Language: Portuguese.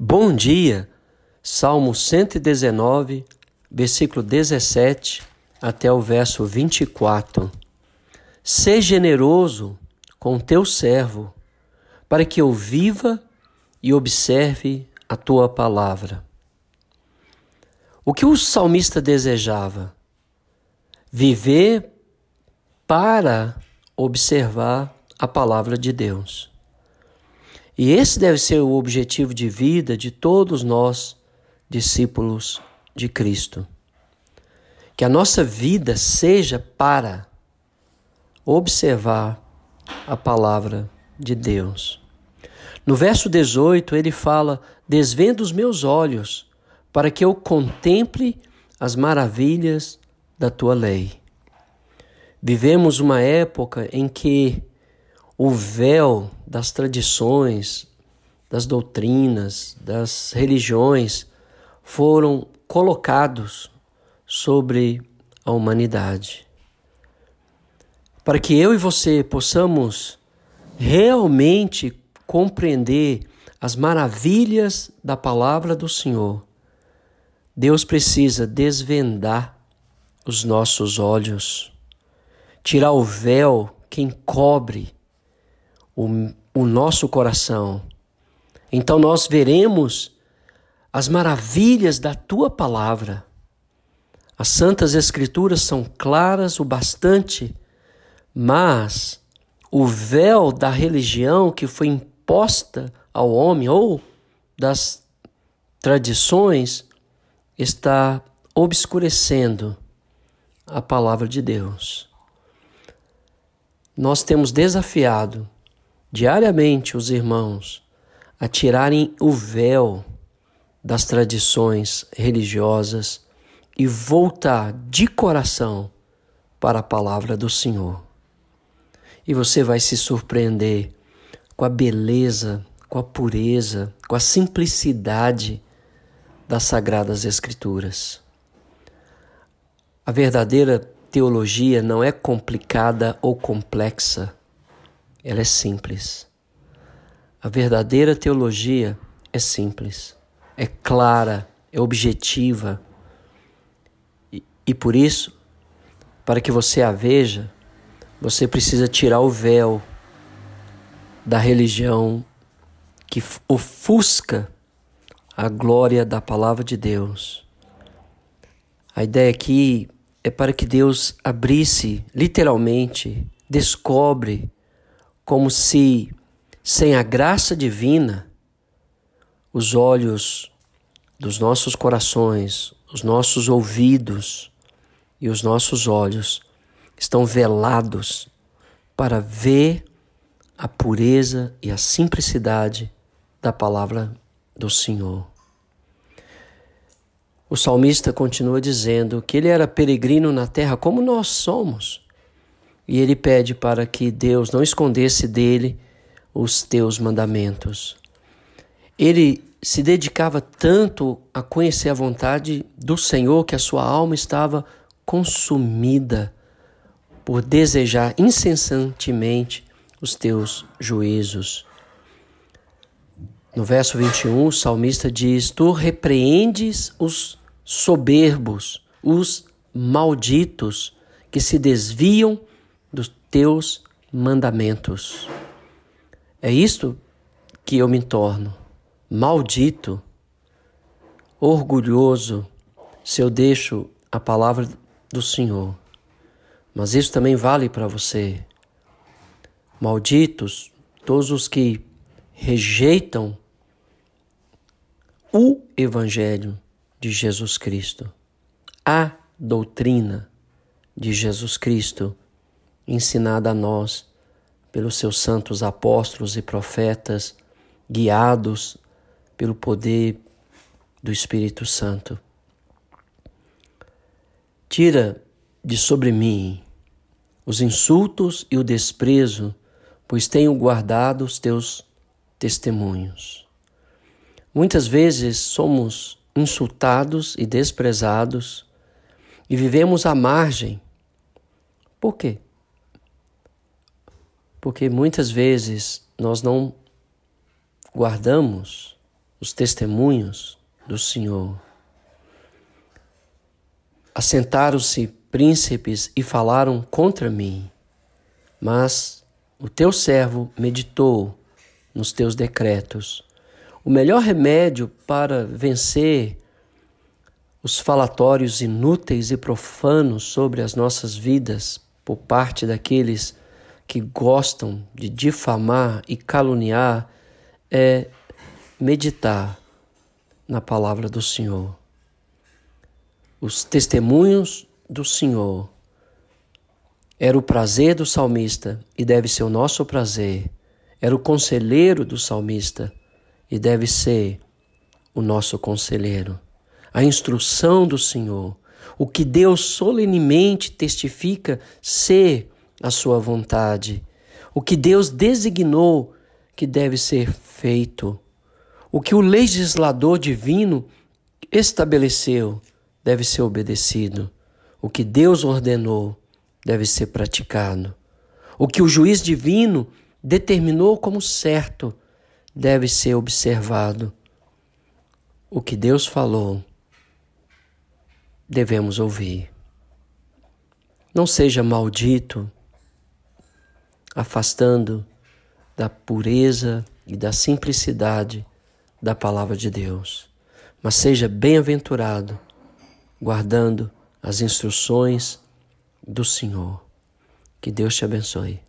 Bom dia, Salmo 119, versículo 17 até o verso 24. Seja generoso com teu servo, para que eu viva e observe a tua palavra. O que o salmista desejava? Viver para observar a palavra de Deus. E esse deve ser o objetivo de vida de todos nós, discípulos de Cristo. Que a nossa vida seja para observar a palavra de Deus. No verso 18, ele fala: Desvenda os meus olhos, para que eu contemple as maravilhas da tua lei. Vivemos uma época em que o véu das tradições, das doutrinas, das religiões foram colocados sobre a humanidade. Para que eu e você possamos realmente compreender as maravilhas da palavra do Senhor, Deus precisa desvendar os nossos olhos, tirar o véu que encobre o, o nosso coração. Então nós veremos as maravilhas da tua palavra. As santas escrituras são claras o bastante, mas o véu da religião que foi imposta ao homem ou das tradições está obscurecendo a palavra de Deus. Nós temos desafiado diariamente os irmãos a tirarem o véu das tradições religiosas e voltar de coração para a palavra do Senhor. E você vai se surpreender com a beleza, com a pureza, com a simplicidade das Sagradas Escrituras. A verdadeira teologia não é complicada ou complexa ela é simples. A verdadeira teologia é simples, é clara, é objetiva. E, e por isso, para que você a veja, você precisa tirar o véu da religião que ofusca a glória da palavra de Deus. A ideia aqui é para que Deus abrisse, literalmente, descobre como se, sem a graça divina, os olhos dos nossos corações, os nossos ouvidos e os nossos olhos estão velados para ver a pureza e a simplicidade da palavra do Senhor. O salmista continua dizendo que ele era peregrino na terra como nós somos e ele pede para que Deus não escondesse dele os teus mandamentos. Ele se dedicava tanto a conhecer a vontade do Senhor que a sua alma estava consumida por desejar incessantemente os teus juízos. No verso 21, o salmista diz: Tu repreendes os soberbos, os malditos que se desviam teus mandamentos. É isto que eu me torno maldito, orgulhoso, se eu deixo a palavra do Senhor. Mas isso também vale para você. Malditos todos os que rejeitam o Evangelho de Jesus Cristo, a doutrina de Jesus Cristo ensinada a nós pelos seus santos apóstolos e profetas, guiados pelo poder do Espírito Santo. Tira de sobre mim os insultos e o desprezo, pois tenho guardado os teus testemunhos. Muitas vezes somos insultados e desprezados e vivemos à margem. Por quê? Porque muitas vezes nós não guardamos os testemunhos do Senhor. Assentaram-se príncipes e falaram contra mim, mas o teu servo meditou nos teus decretos. O melhor remédio para vencer os falatórios inúteis e profanos sobre as nossas vidas por parte daqueles que gostam de difamar e caluniar é meditar na palavra do Senhor. Os testemunhos do Senhor era o prazer do salmista e deve ser o nosso prazer. Era o conselheiro do salmista e deve ser o nosso conselheiro. A instrução do Senhor, o que Deus solenemente testifica ser a sua vontade, o que Deus designou que deve ser feito, o que o legislador divino estabeleceu deve ser obedecido, o que Deus ordenou deve ser praticado, o que o juiz divino determinou como certo deve ser observado, o que Deus falou devemos ouvir. Não seja maldito, afastando da pureza e da simplicidade da palavra de Deus, mas seja bem-aventurado, guardando as instruções do Senhor. Que Deus te abençoe.